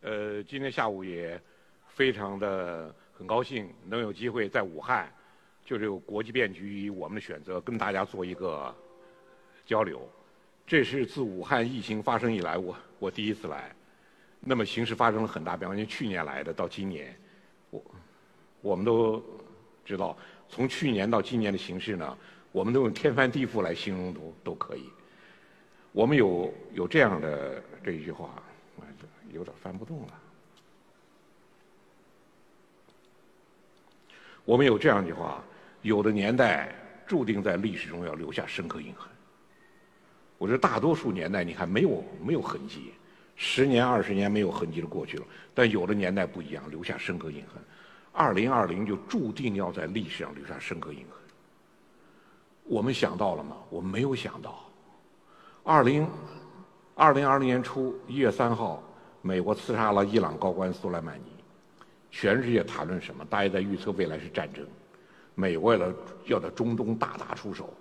呃，今天下午也非常的很高兴能有机会在武汉，就这个国际变局我们的选择跟大家做一个交流。这是自武汉疫情发生以来我我第一次来，那么形势发生了很大变化。因为去年来的到今年，我我们都知道，从去年到今年的形势呢，我们都用天翻地覆来形容都都可以。我们有有这样的这一句话。有点翻不动了。我们有这样一句话：有的年代注定在历史中要留下深刻印痕。我觉得大多数年代，你看没有没有痕迹，十年二十年没有痕迹的过去了。但有的年代不一样，留下深刻印痕。二零二零就注定要在历史上留下深刻印痕。我们想到了吗？我们没有想到。二零二零二零年初一月三号。美国刺杀了伊朗高官苏莱曼尼，全世界谈论什么？大家在预测未来是战争，美国要要在中东大打出手，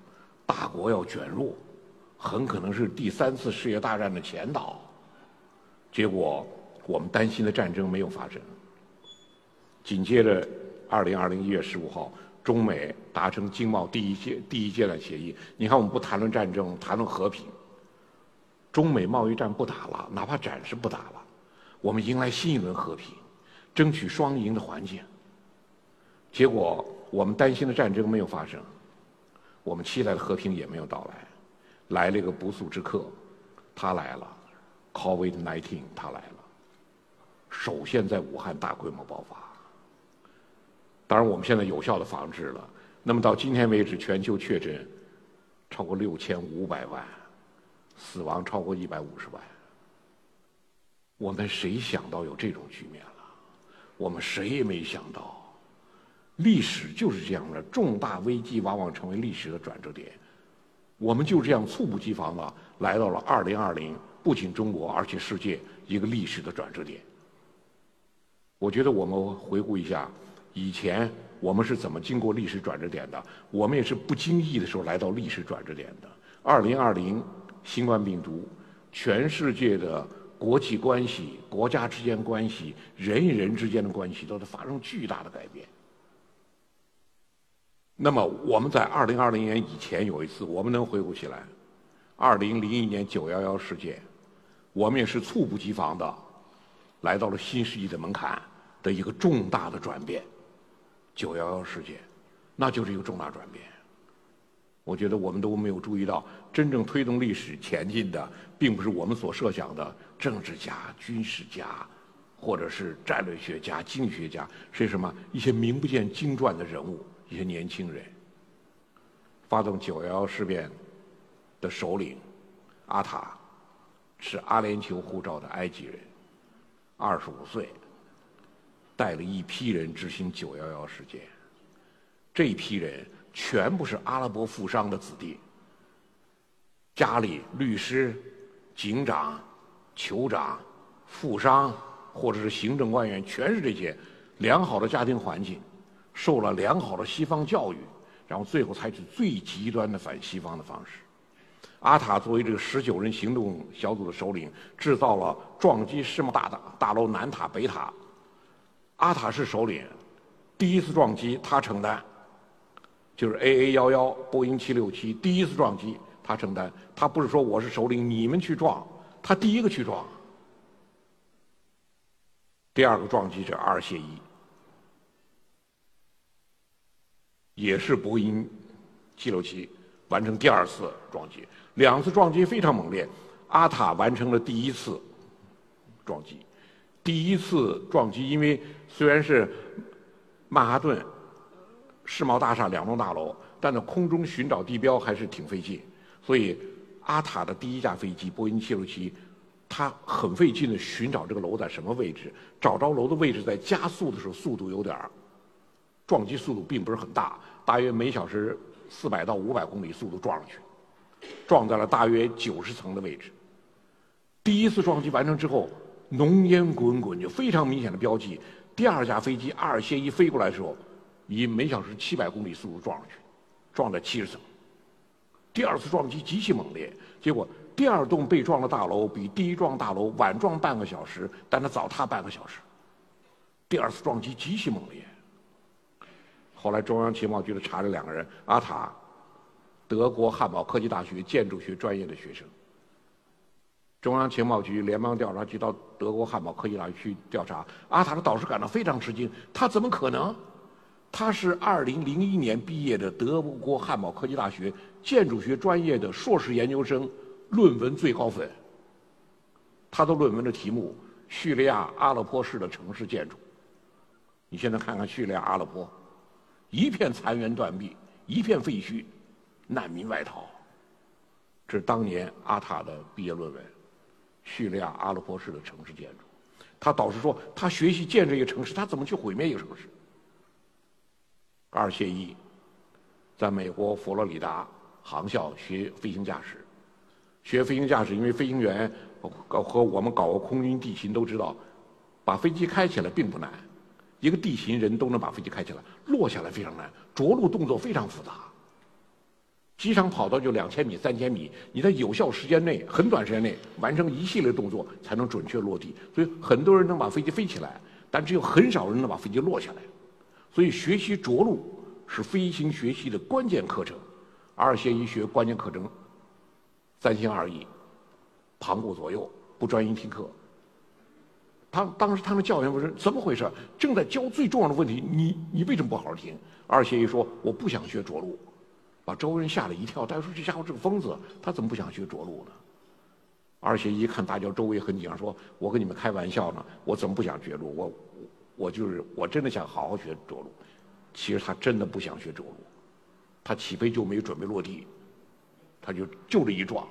大国要卷入，很可能是第三次世界大战的前导。结果我们担心的战争没有发生。紧接着，二零二零一月十五号，中美达成经贸第一阶第一阶段协议。你看，我们不谈论战争，谈论和平。中美贸易战不打了，哪怕暂时不打了。我们迎来新一轮和平，争取双赢的环境。结果，我们担心的战争没有发生，我们期待的和平也没有到来。来了一个不速之客，他来了，COVID-19，他来了。首先在武汉大规模爆发。当然，我们现在有效的防治了。那么到今天为止，全球确诊超过六千五百万，死亡超过一百五十万。我们谁想到有这种局面了？我们谁也没想到，历史就是这样的，重大危机往往成为历史的转折点。我们就这样猝不及防的来到了二零二零，不仅中国，而且世界一个历史的转折点。我觉得我们回顾一下，以前我们是怎么经过历史转折点的？我们也是不经意的时候来到历史转折点的。二零二零新冠病毒，全世界的。国际关系、国家之间关系、人与人之间的关系都在发生巨大的改变。那么，我们在二零二零年以前有一次，我们能回顾起来，二零零一年九幺幺事件，我们也是猝不及防的来到了新世纪的门槛的一个重大的转变。九幺幺事件，那就是一个重大转变。我觉得我们都没有注意到，真正推动历史前进的，并不是我们所设想的政治家、军事家，或者是战略学家、经济学家，是什么？一些名不见经传的人物，一些年轻人。发动九幺幺事变的首领阿塔，是阿联酋护照的埃及人，二十五岁，带了一批人执行九幺幺事件，这一批人。全部是阿拉伯富商的子弟，家里律师、警长、酋长、富商或者是行政官员，全是这些良好的家庭环境，受了良好的西方教育，然后最后采取最极端的反西方的方式。阿塔作为这个十九人行动小组的首领，制造了撞击世贸大大大楼南塔北塔。阿塔是首领，第一次撞击他承担。就是 A A 幺幺波音七六七第一次撞击，他承担。他不是说我是首领，你们去撞，他第一个去撞。第二个撞击者阿尔谢伊，也是波音七六七完成第二次撞击，两次撞击非常猛烈。阿塔完成了第一次撞击，第一次撞击，因为虽然是曼哈顿。世贸大厦两栋大楼，但在空中寻找地标还是挺费劲，所以阿塔的第一架飞机波音767，它很费劲的寻找这个楼在什么位置，找着楼的位置在加速的时候速度有点儿，撞击速度并不是很大，大约每小时四百到五百公里速度撞上去，撞在了大约九十层的位置。第一次撞击完成之后，浓烟滚滚，就非常明显的标记。第二架飞机阿尔谢伊飞过来的时候。以每小时七百公里速度撞上去，撞在七十层。第二次撞击极其猛烈，结果第二栋被撞的大楼比第一幢大楼晚撞半个小时，但它早塌半个小时。第二次撞击极其猛烈。后来中央情报局的查了两个人，阿塔，德国汉堡科技大学建筑学专业的学生。中央情报局、联邦调查局到德国汉堡科技大学去调查，阿塔的导师感到非常吃惊，他怎么可能？他是2001年毕业的德国汉堡科技大学建筑学专业的硕士研究生，论文最高分。他的论文的题目：叙利亚阿勒颇市的城市建筑。你现在看看叙利亚阿勒颇，一片残垣断壁，一片废墟，难民外逃。这是当年阿塔的毕业论文。叙利亚阿勒颇市的城市建筑，他导师说他学习建这个城市，他怎么去毁灭一个城市？二谢伊在美国佛罗里达航校学飞行驾驶，学飞行驾驶，因为飞行员和我们搞过空军地勤都知道，把飞机开起来并不难，一个地勤人都能把飞机开起来，落下来非常难，着陆动作非常复杂。机场跑道就两千米、三千米，你在有效时间内、很短时间内完成一系列动作，才能准确落地。所以很多人能把飞机飞起来，但只有很少人能把飞机落下来。所以学习着陆是飞行学习的关键课程。阿尔谢伊学关键课程，三心二意，旁顾左右，不专心听课。他当时他们教员问：“怎么回事？正在教最重要的问题，你你为什么不好好听？”阿尔谢伊说：“我不想学着陆。”把周围人吓了一跳，大家说：“这家伙是个疯子，他怎么不想学着陆呢？”而且一看大家周围很紧张，说：“我跟你们开玩笑呢，我怎么不想学着陆？我，我就是我真的想好好学着陆。其实他真的不想学着陆，他起飞就没准备落地，他就就这一撞。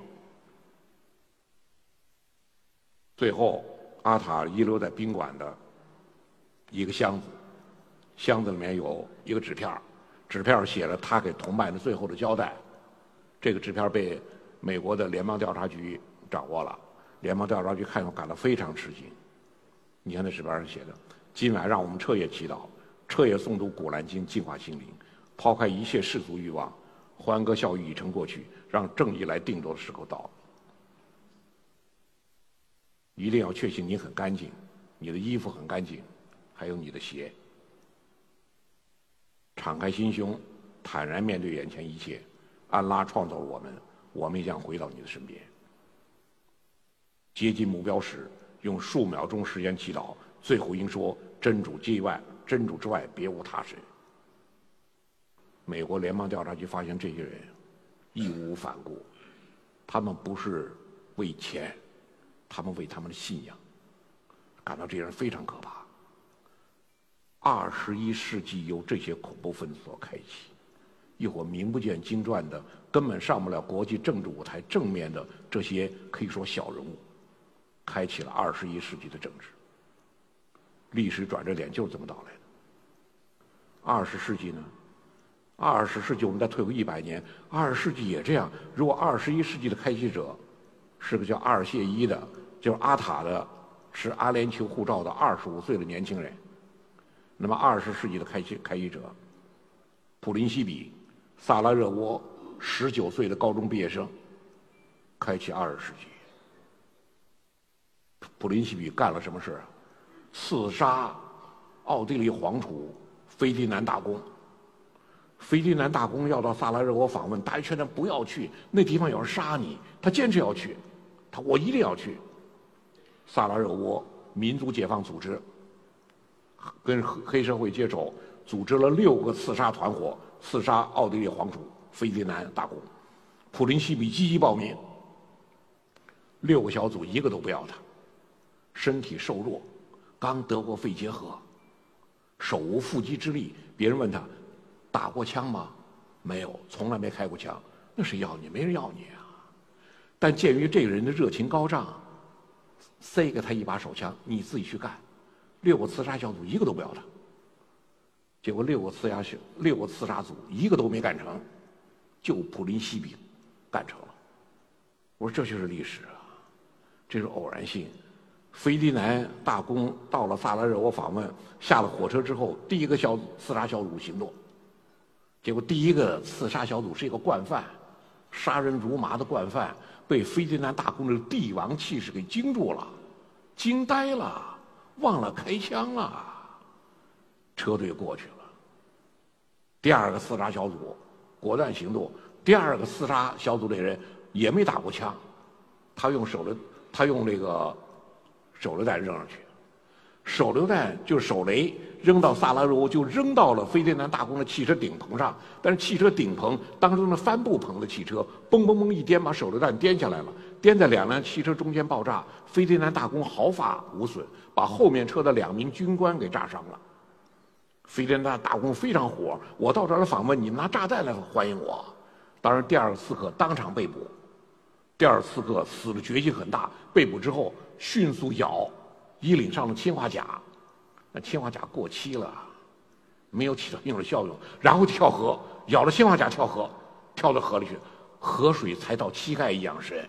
最后，阿塔遗留在宾馆的一个箱子，箱子里面有一个纸片纸片写了他给同伴的最后的交代，这个纸片被美国的联邦调查局掌握了，联邦调查局看后感到非常吃惊。你看那纸片上写的：“今晚让我们彻夜祈祷，彻夜诵读《古兰经》，净化心灵，抛开一切世俗欲望，欢歌笑语已成过去，让正义来定夺的时候到了。一定要确信你很干净，你的衣服很干净，还有你的鞋。”敞开心胸，坦然面对眼前一切。安拉创造了我们，我们也将回到你的身边。接近目标时，用数秒钟时间祈祷，最后应说：“真主之外，真主之外别无他神。”美国联邦调查局发现这些人义无反顾，他们不是为钱，他们为他们的信仰，感到这些人非常可怕。二十一世纪由这些恐怖分子所开启，一伙名不见经传的、根本上不了国际政治舞台正面的这些可以说小人物，开启了二十一世纪的政治。历史转折点就是这么到来的。二十世纪呢？二十世纪我们再退回一百年，二十世纪也这样。如果二十一世纪的开启者是个叫阿尔谢伊的，就是阿塔的，持阿联酋护照的二十五岁的年轻人。那么，二十世纪的开启开启者，普林西比，萨拉热窝，十九岁的高中毕业生，开启二十世纪。普林西比干了什么事啊？刺杀奥地利皇储菲迪南大公。菲迪南大公要到萨拉热窝访问，大家劝他不要去，那地方有人杀你。他坚持要去，他我一定要去。萨拉热窝民族解放组织。跟黑社会接手，组织了六个刺杀团伙，刺杀奥地利皇储菲迪南大公。普林西比积极报名，六个小组一个都不要他，身体瘦弱，刚得过肺结核，手无缚鸡之力。别人问他，打过枪吗？没有，从来没开过枪。那谁要你？没人要你啊！但鉴于这个人的热情高涨，塞给他一把手枪，你自己去干。六个刺杀小组一个都不要他，结果六个刺杀小六个刺杀组一个都没干成，就普林西比干成了。我说这就是历史啊，这是偶然性。菲迪南大公到了萨拉热窝访问，下了火车之后，第一个小刺杀小组行动，结果第一个刺杀小组是一个惯犯，杀人如麻的惯犯，被斐迪南大公的帝王气势给惊住了，惊呆了，忘了开枪了。车队过去了。第二个刺杀小组果断行动，第二个刺杀小组的人也没打过枪，他用手榴，他用这个手榴弹扔上去，手榴弹就手雷扔到萨拉热窝，就扔到了斐迪南大公的汽车顶棚上。但是汽车顶棚当中的帆布棚的汽车，嘣嘣嘣一颠，把手榴弹颠下来了，颠在两辆汽车中间爆炸。斐迪南大公毫发无损，把后面车的两名军官给炸伤了。斐迪南大公非常火，我到这儿来访问，你们拿炸弹来欢迎我。当然，第二个刺客当场被捕。第二刺客死的决心很大，被捕之后迅速咬衣领上的氰化钾，那氰化钾过期了，没有起到应有的效用，然后跳河，咬了氰化钾跳河，跳到河里去，河水才到膝盖一样深，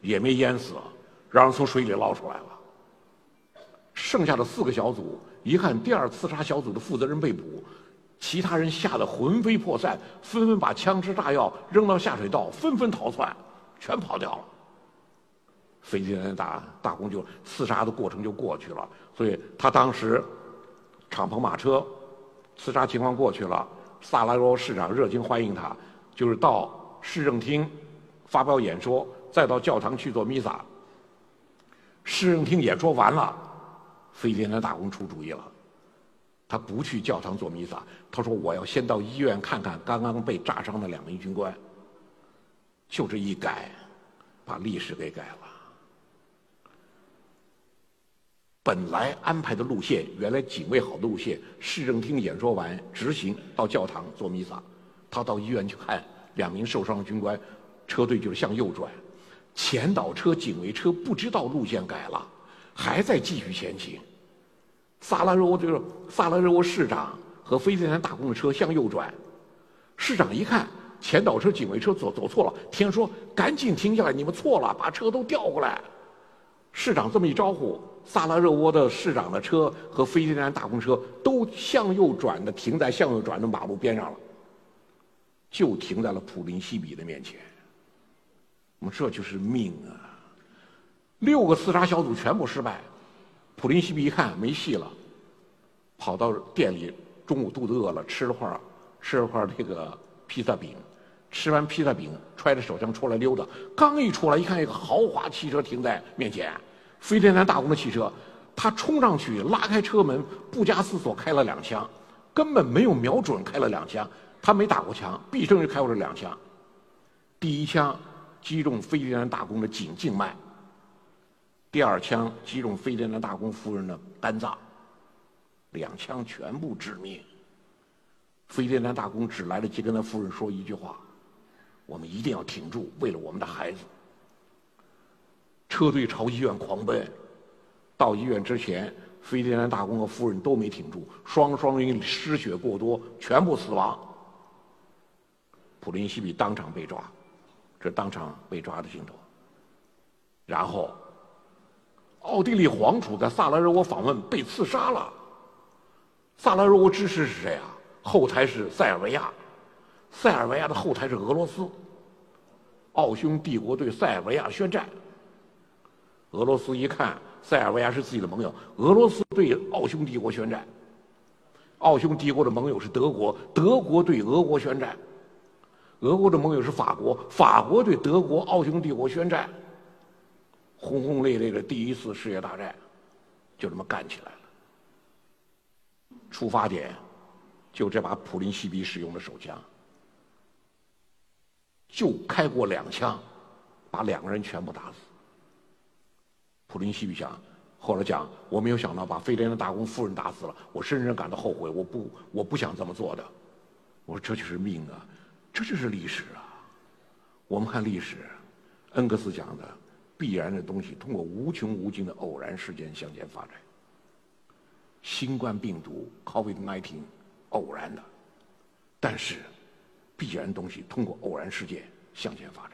也没淹死，让人从水里捞出来了。剩下的四个小组。一看第二刺杀小组的负责人被捕，其他人吓得魂飞魄散，纷纷把枪支炸药扔到下水道，纷纷逃窜，全跑掉了。斐迪南大大公就刺杀的过程就过去了，所以他当时敞篷马车刺杀情况过去了，萨拉热窝市长热情欢迎他，就是到市政厅发表演说，再到教堂去做弥撒。市政厅演说完了。斐迪南大公出主意了，他不去教堂做弥撒，他说：“我要先到医院看看刚刚被炸伤的两名军官。”就这一改，把历史给改了。本来安排的路线，原来警卫好的路线，市政厅演说完，执行到教堂做弥撒，他到医院去看两名受伤的军官，车队就是向右转，前导车、警卫车不知道路线改了。还在继续前行，萨拉热窝就是萨拉热窝市长和飞迪南大公的车向右转，市长一看前导车、警卫车走走错了，听说赶紧停下来，你们错了，把车都调过来。市长这么一招呼，萨拉热窝的市长的车和飞迪南大公车都向右转的停在向右转的马路边上了，就停在了普林西比的面前。我们这就是命啊！六个刺杀小组全部失败，普林西比一看没戏了，跑到店里，中午肚子饿了，吃了块吃了块这个披萨饼，吃完披萨饼，揣着手枪出来溜达，刚一出来，一看一个豪华汽车停在面前，飞天南大公的汽车，他冲上去拉开车门，不加思索开了两枪，根本没有瞄准，开了两枪，他没打过枪，毕生就开过这两枪，第一枪击中飞天南大公的颈静脉。第二枪击中飞天南大公夫人的肝脏，两枪全部致命。飞天南大公只来得及跟他夫人说一句话：“我们一定要挺住，为了我们的孩子。”车队朝医院狂奔，到医院之前，飞天南大公和夫人都没挺住，双双因失血过多全部死亡。普林西比当场被抓，这当场被抓的镜头。然后。奥地利皇储在萨拉热窝访问，被刺杀了。萨拉热窝支持是谁啊？后台是塞尔维亚，塞尔维亚的后台是俄罗斯。奥匈帝国对塞尔维亚宣战。俄罗斯一看塞尔维亚是自己的盟友，俄罗斯对奥匈帝国宣战。奥匈帝国的盟友是德国，德国对俄国宣战。俄国的盟友是法国，法国对德国、奥匈帝国宣战。轰轰烈烈的第一次世界大战，就这么干起来了。出发点就这把普林西比使用的手枪，就开过两枪，把两个人全部打死。普林西比想，后来讲，我没有想到把费廉的大公夫人打死了，我深深感到后悔，我不，我不想这么做的。我说这就是命啊，这就是历史啊。我们看历史，恩格斯讲的。必然的东西通过无穷无尽的偶然事件向前发展。新冠病毒 COVID-19 偶然的，但是必然东西通过偶然事件向前发展。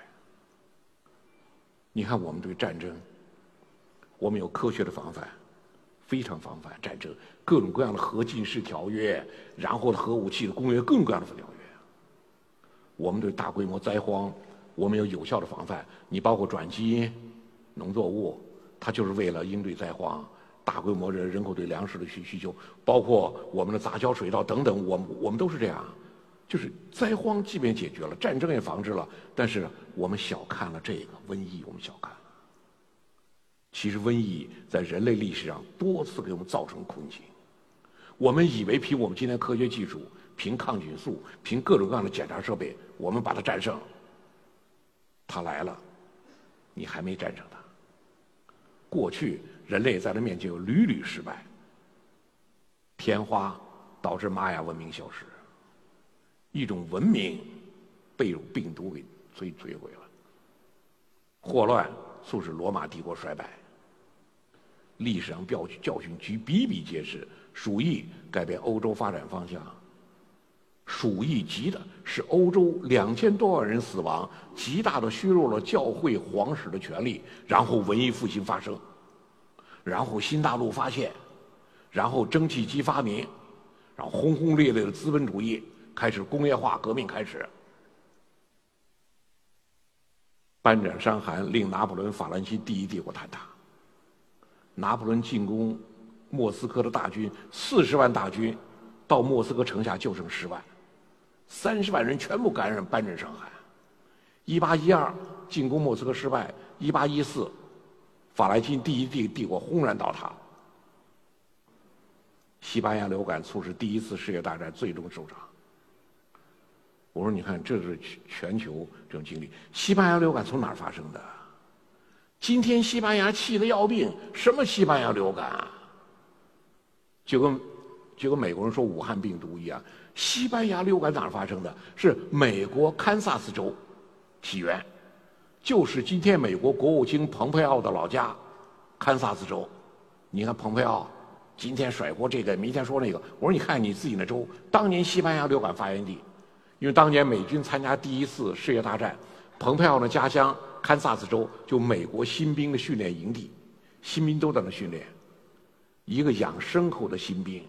你看，我们对战争，我们有科学的防范，非常防范战争，各种各样的核禁式条约，然后的核武器的工业，各种各样的条约。我们对大规模灾荒。我们有有效的防范。你包括转基因、农作物，它就是为了应对灾荒、大规模人人口对粮食的需需求，包括我们的杂交水稻等等，我们我们都是这样。就是灾荒即便解决了，战争也防治了，但是我们小看了这个瘟疫，我们小看了。其实瘟疫在人类历史上多次给我们造成困境。我们以为凭我们今天科学技术，凭抗菌素，凭各种各样的检查设备，我们把它战胜。它来了，你还没战胜它。过去人类在它面前有屡屡失败。天花导致玛雅文明消失。一种文明被病毒给摧摧毁了，霍乱促使罗马帝国衰败。历史上教教训举比比皆是，鼠疫改变欧洲发展方向。鼠疫急的是欧洲两千多万人死亡，极大的削弱了教会皇室的权力。然后文艺复兴发生，然后新大陆发现，然后蒸汽机发明，然后轰轰烈烈的资本主义。开始工业化革命开始，班长伤寒，令拿破仑法兰西第一帝国坍塌。拿破仑进攻莫斯科的大军四十万大军，到莫斯科城下就剩十万，三十万人全部感染斑疹伤寒。一八一二进攻莫斯科失败，一八一四法兰西第一帝帝国轰然倒塌。西班牙流感促使第一次世界大战最终收场。我说：“你看，这是全球这种经历。西班牙流感从哪儿发生的？今天西班牙气得要命，什么西班牙流感啊？就跟就跟美国人说武汉病毒一样。西班牙流感哪儿发生的？是美国堪萨斯州起源，就是今天美国国务卿蓬佩奥的老家堪萨斯州。你看蓬佩奥今天甩锅这个，明天说那个。我说你看你自己那州，当年西班牙流感发源地。”因为当年美军参加第一次世界大战，蓬佩奥的家乡堪萨斯州就美国新兵的训练营地，新兵都在那训练。一个养牲口的新兵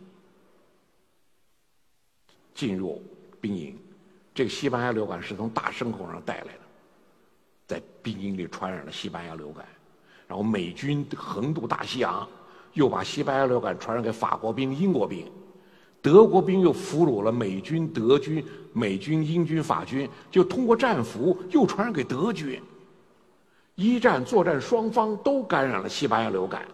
进入兵营，这个西班牙流感是从大牲口上带来的，在兵营里传染了西班牙流感，然后美军横渡大西洋，又把西班牙流感传染给法国兵、英国兵。德国兵又俘虏了美军、德军、美军、英军、法军，就通过战俘又传染给德军。一战作战双方都感染了西班牙流感，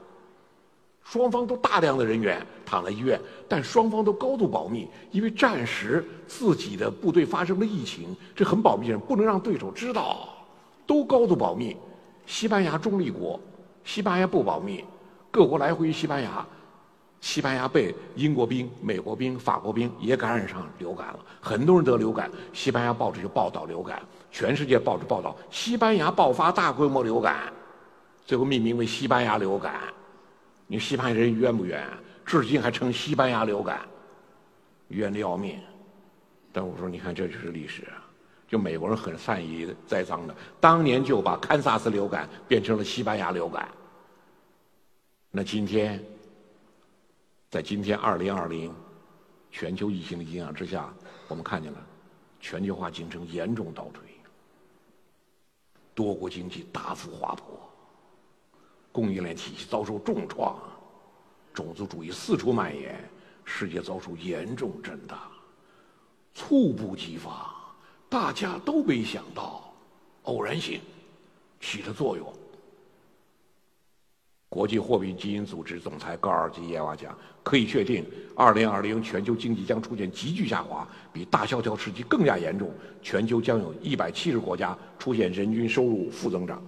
双方都大量的人员躺在医院，但双方都高度保密，因为战时自己的部队发生了疫情，这很保密，不能让对手知道，都高度保密。西班牙中立国，西班牙不保密，各国来回西班牙。西班牙被英国兵、美国兵、法国兵也感染上流感了，很多人得流感。西班牙报纸就报道流感，全世界报纸报道西班牙爆发大规模流感，最后命名为西班牙流感。你西班牙人冤不冤？至今还称西班牙流感，冤的要命。但我说，你看这就是历史，就美国人很善于栽赃的，当年就把堪萨斯流感变成了西班牙流感。那今天。在今天二零二零全球疫情的影响之下，我们看见了全球化进程严重倒退，多国经济大幅滑坡，供应链体系遭受重创，种族主义四处蔓延，世界遭受严重震荡，猝不及防，大家都没想到，偶然性起了作用。国际货币基金组织总裁高尔基耶娃讲：“可以确定，2020全球经济将出现急剧下滑，比大萧条时期更加严重。全球将有一百七十国家出现人均收入负增长。”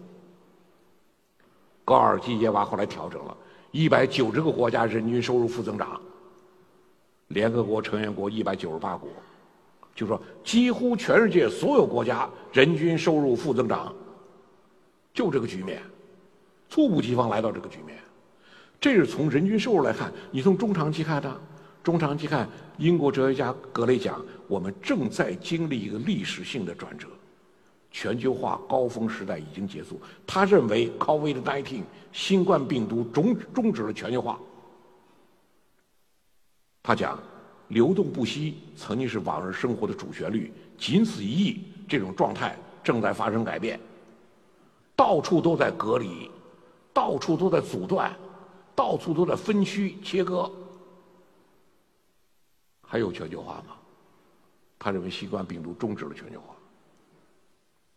高尔基耶娃后来调整了，一百九十个国家人均收入负增长。联合国成员国一百九十八国，就说几乎全世界所有国家人均收入负增长，就这个局面。猝不及防来到这个局面，这是从人均收入来看。你从中长期看呢？中长期看，英国哲学家格雷讲，我们正在经历一个历史性的转折，全球化高峰时代已经结束。他认为，COVID-19 新冠病毒终终止了全球化。他讲，流动不息曾经是往日生活的主旋律，仅此一役，这种状态正在发生改变，到处都在隔离，到处都在阻断，到处都在分区切割。还有全球化吗？他认为新冠病毒终止了全球化。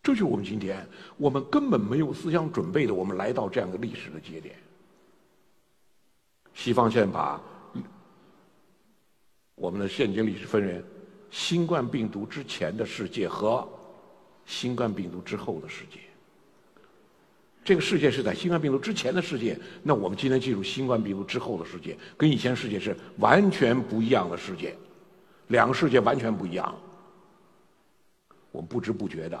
这就是我们今天，我们根本没有思想准备的，我们来到这样的历史的节点。西方现在把我们的现今历史分为新冠病毒之前的世界和新冠病毒之后的世界。这个世界是在新冠病毒之前的世界，那我们今天进入新冠病毒之后的世界，跟以前世界是完全不一样的世界，两个世界完全不一样。我们不知不觉的。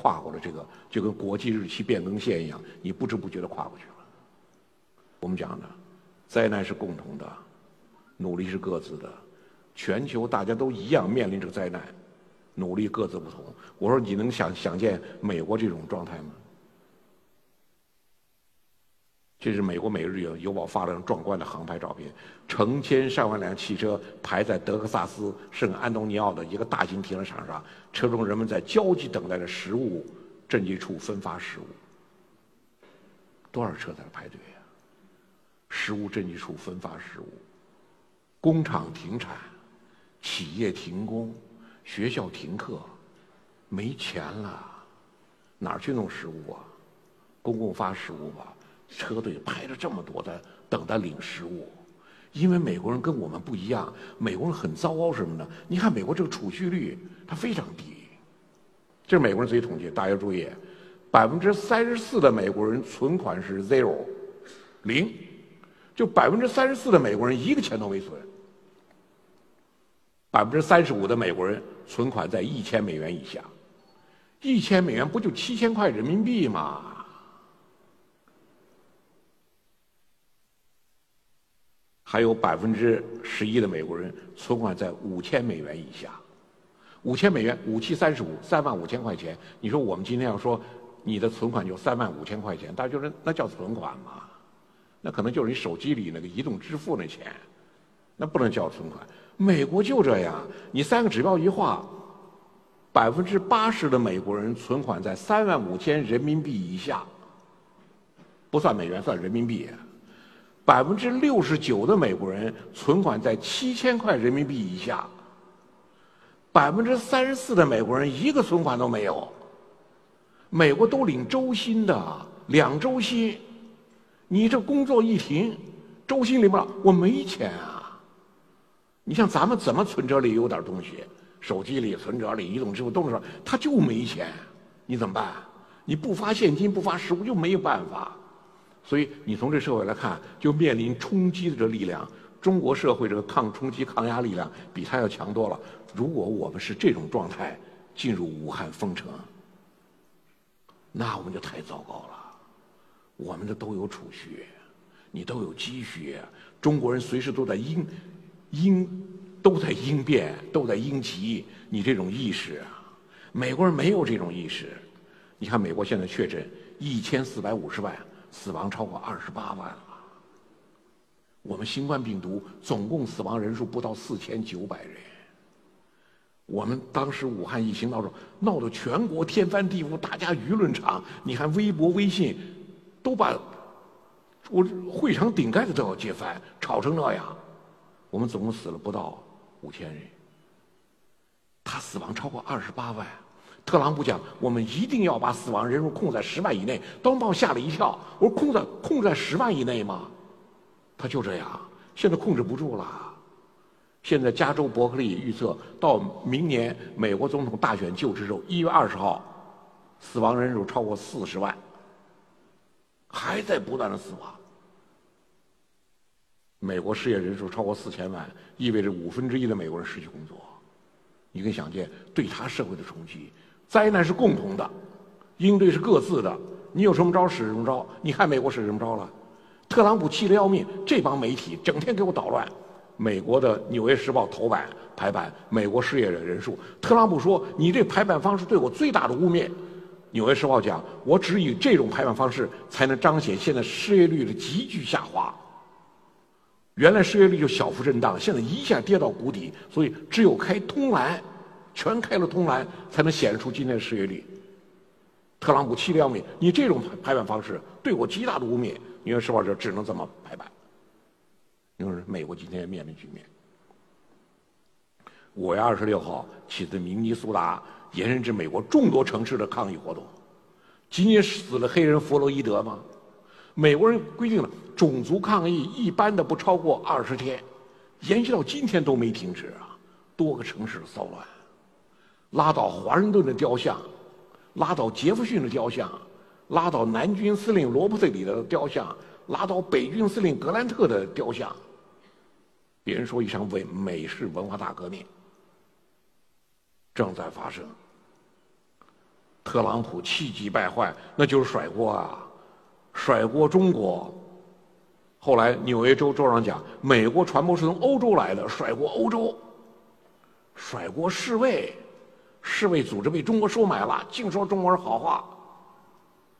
跨过了这个，就跟国际日期变更线一样，你不知不觉的跨过去了。我们讲的，灾难是共同的，努力是各自的，全球大家都一样面临这个灾难，努力各自不同。我说你能想想见美国这种状态吗？这是美国《每日邮邮报》发的壮观的航拍照片，成千上万辆汽车排在德克萨斯圣安东尼奥的一个大型停车场上，车中人们在焦急等待着食物赈济处分发食物。多少车在那排队呀？食物赈济处分发食物，工厂停产，企业停工，学校停课，没钱了，哪儿去弄食物啊？公共发食物吧。车队排着这么多的等待领食物，因为美国人跟我们不一样，美国人很糟糕什么呢？你看美国这个储蓄率它非常低，这是美国人自己统计，大家注意，百分之三十四的美国人存款是 zero，零，就百分之三十四的美国人一个钱都没存，百分之三十五的美国人存款在一千美元以下，一千美元不就七千块人民币吗？还有百分之十一的美国人存款在五千美元以下，五千美元五七三十五三万五千块钱。你说我们今天要说你的存款就三万五千块钱，大家就说那叫存款吗？那可能就是你手机里那个移动支付那钱，那不能叫存款。美国就这样，你三个指标一画，百分之八十的美国人存款在三万五千人民币以下，不算美元，算人民币。百分之六十九的美国人存款在七千块人民币以下，百分之三十四的美国人一个存款都没有。美国都领周薪的，两周薪，你这工作一停，周薪领不了，我没钱啊。你像咱们怎么存折里有点东西，手机里、存折里、移动支付都是，他就没钱，你怎么办？你不发现金，不发实物，就没有办法。所以你从这社会来看，就面临冲击的这力量。中国社会这个抗冲击、抗压力量比他要强多了。如果我们是这种状态进入武汉封城，那我们就太糟糕了。我们的都有储蓄，你都有积蓄，中国人随时都在应应都在应变，都在应急。你这种意识，美国人没有这种意识。你看，美国现在确诊一千四百五十万。死亡超过二十八万了。我们新冠病毒总共死亡人数不到四千九百人。我们当时武汉疫情闹着闹得全国天翻地覆，大家舆论场，你看微博、微信，都把我会场顶盖子都要揭翻，吵成那样。我们总共死了不到五千人，他死亡超过二十八万。特朗普讲，我们一定要把死亡人数控在十万以内。当把我吓了一跳，我说控在控在十万以内吗？他就这样，现在控制不住了。现在加州伯克利预测，到明年美国总统大选就职之后，一月二十号，死亡人数超过四十万，还在不断的死亡。美国失业人数超过四千万，意味着五分之一的美国人失去工作。你可以想见对他社会的冲击。灾难是共同的，应对是各自的。你有什么招使什么招。你看美国使什么招了？特朗普气得要命，这帮媒体整天给我捣乱。美国的《纽约时报》头版排版，美国失业人人数。特朗普说：“你这排版方式对我最大的污蔑。”《纽约时报》讲：“我只以这种排版方式才能彰显现在失业率的急剧下滑。原来失业率就小幅震荡，现在一下跌到谷底，所以只有开通栏。”全开了通栏，才能显示出今天的失业率。特朗普气得要命，你这种排版方式对我极大的污蔑。纽约时报》就只能这么排版。你说美国今天面临局面。五月二十六号起自明尼苏达，延伸至美国众多城市的抗议活动，仅仅死了黑人弗洛伊德吗？美国人规定了种族抗议一般的不超过二十天，延续到今天都没停止啊！多个城市的骚乱，拉倒华盛顿的雕像，拉倒杰弗逊的雕像，拉倒南军司令罗伯特里的雕像，拉倒北军司令格兰特的雕像。别人说一场美美式文化大革命。正在发生。特朗普气急败坏，那就是甩锅啊，甩锅中国。后来纽约州州长讲，美国传播是从欧洲来的，甩锅欧洲，甩锅世卫，世卫组织被中国收买了，净说中国人好话，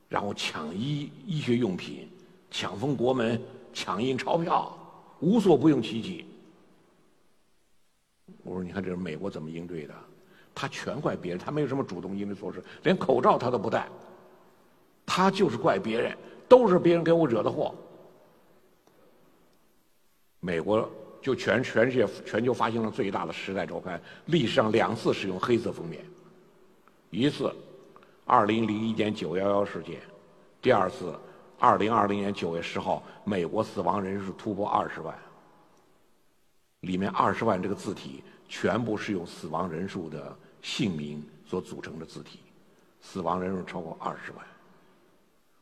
然后抢医医学用品，抢封国门，抢印钞票，无所不用其极。我说，你看这是美国怎么应对的？他全怪别人，他没有什么主动应对措施，连口罩他都不戴。他就是怪别人，都是别人给我惹的祸。美国就全全世界全球发行了最大的《时代周刊》，历史上两次使用黑色封面，一次二零零一年九幺幺事件，第二次二零二零年九月十号，美国死亡人数突破二十万，里面二十万这个字体全部是用死亡人数的。姓名所组成的字体，死亡人数超过二十万，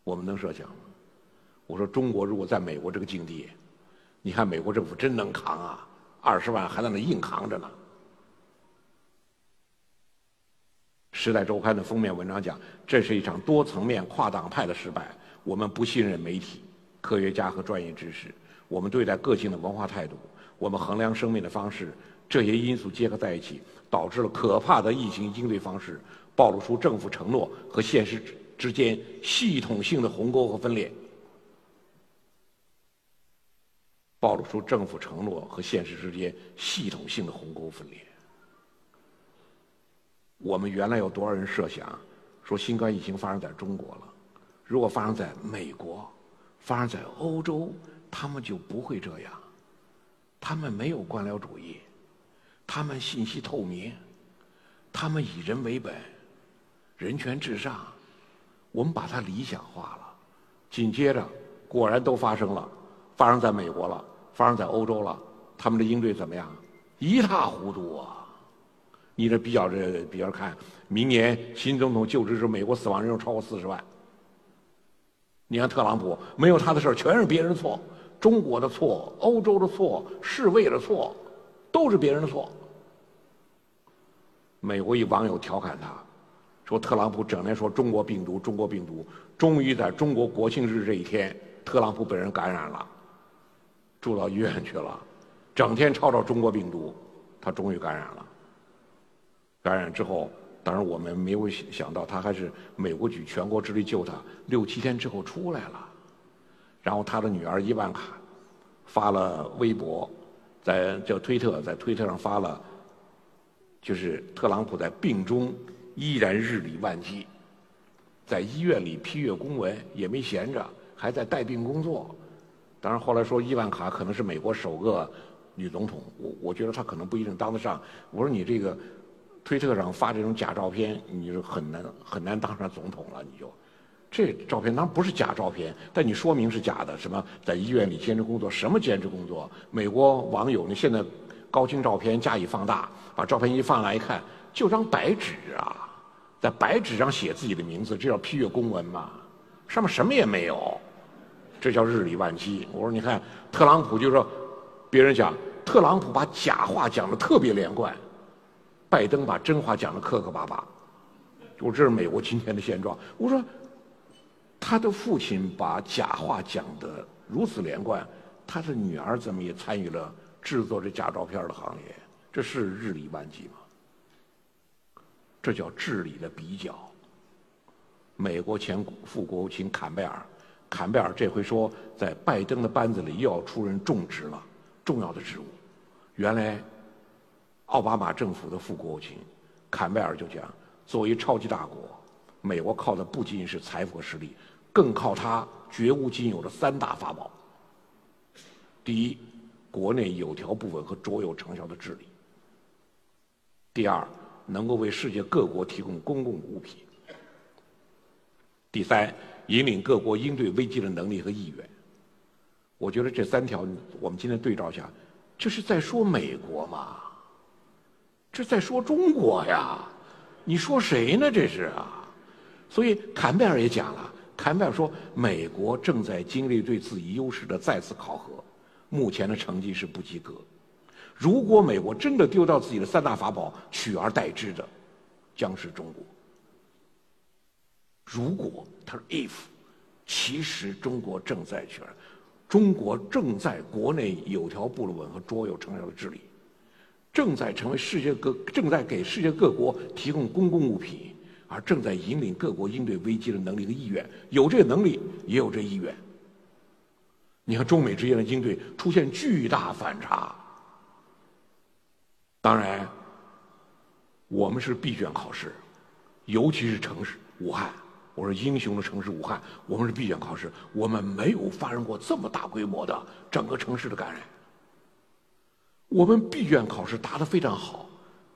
我们能设想吗？我说中国如果在美国这个境地，你看美国政府真能扛啊，二十万还在那硬扛着呢。《时代周刊》的封面文章讲，这是一场多层面跨党派的失败。我们不信任媒体、科学家和专业知识，我们对待个性的文化态度，我们衡量生命的方式，这些因素结合在一起。导致了可怕的疫情应对方式，暴露出政府承诺和现实之间系统性的鸿沟和分裂，暴露出政府承诺和现实之间系统性的鸿沟分裂。我们原来有多少人设想，说新冠疫情发生在中国了，如果发生在美国，发生在欧洲，他们就不会这样，他们没有官僚主义。他们信息透明，他们以人为本，人权至上，我们把它理想化了。紧接着，果然都发生了，发生在美国了，发生在欧洲了。他们的应对怎么样？一塌糊涂啊！你这比较这比较看，明年新总统就职时，美国死亡人数超过四十万。你看特朗普，没有他的事儿，全是别人的错，中国的错，欧洲的错，世卫的错。都是别人的错。美国一网友调侃他，说特朗普整天说中国病毒，中国病毒，终于在中国国庆日这一天，特朗普本人感染了，住到医院去了，整天吵吵中国病毒，他终于感染了。感染之后，当然我们没有想到他还是美国举全国之力救他，六七天之后出来了，然后他的女儿伊万卡发了微博。在叫推特，在推特上发了，就是特朗普在病中依然日理万机，在医院里批阅公文也没闲着，还在带病工作。当然后来说伊万卡可能是美国首个女总统，我我觉得她可能不一定当得上。我说你这个推特上发这种假照片，你就很难很难当上总统了，你就。这照片当然不是假照片，但你说明是假的。什么在医院里兼职工作？什么兼职工作？美国网友呢？现在高清照片加以放大，把照片一放来一看，就张白纸啊，在白纸上写自己的名字，这叫批阅公文嘛？上面什么也没有，这叫日理万机。我说你看，特朗普就说，别人讲特朗普把假话讲的特别连贯，拜登把真话讲的磕磕巴巴。我这是美国今天的现状。我说。他的父亲把假话讲得如此连贯，他的女儿怎么也参与了制作这假照片的行业？这是日理万机吗？这叫治理的比较。美国前副国务卿坎贝尔，坎贝尔这回说，在拜登的班子里又要出任重职了，重要的职务。原来奥巴马政府的副国务卿坎贝尔就讲，作为超级大国，美国靠的不仅仅是财富和实力，更靠它绝无仅有的三大法宝：第一，国内有条不紊和卓有成效的治理；第二，能够为世界各国提供公共物品；第三，引领各国应对危机的能力和意愿。我觉得这三条，我们今天对照一下，这是在说美国吗？这在说中国呀？你说谁呢？这是啊！所以坎贝尔也讲了，坎贝尔说，美国正在经历对自己优势的再次考核，目前的成绩是不及格。如果美国真的丢掉自己的三大法宝，取而代之的将是中国。如果他说 if，其实中国正在取而。中国正在国内有条不紊和卓有成效的治理，正在成为世界各正在给世界各国提供公共物品，而正在引领各国应对危机的能力和意愿。有这个能力，也有这意愿。你看中美之间的应对出现巨大反差。当然，我们是闭卷考试，尤其是城市武汉。我说英雄的城市武汉，我们是闭卷考试，我们没有发生过这么大规模的整个城市的感染。我们闭卷考试答得非常好，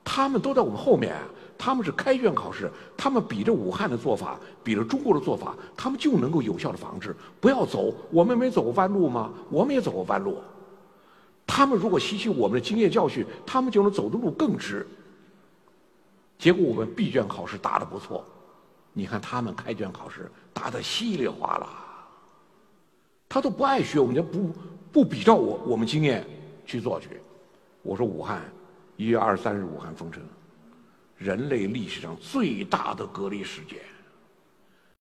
他们都在我们后面，他们是开卷考试，他们比着武汉的做法，比着中国的做法，他们就能够有效的防治。不要走，我们没走过弯路吗？我们也走过弯路。他们如果吸取我们的经验教训，他们就能走的路更直。结果我们闭卷考试答得不错。你看他们开卷考试答的稀里哗啦，他都不爱学，我们就不不比照我我们经验去做去。我说武汉一月二十三日武汉封城，人类历史上最大的隔离事件。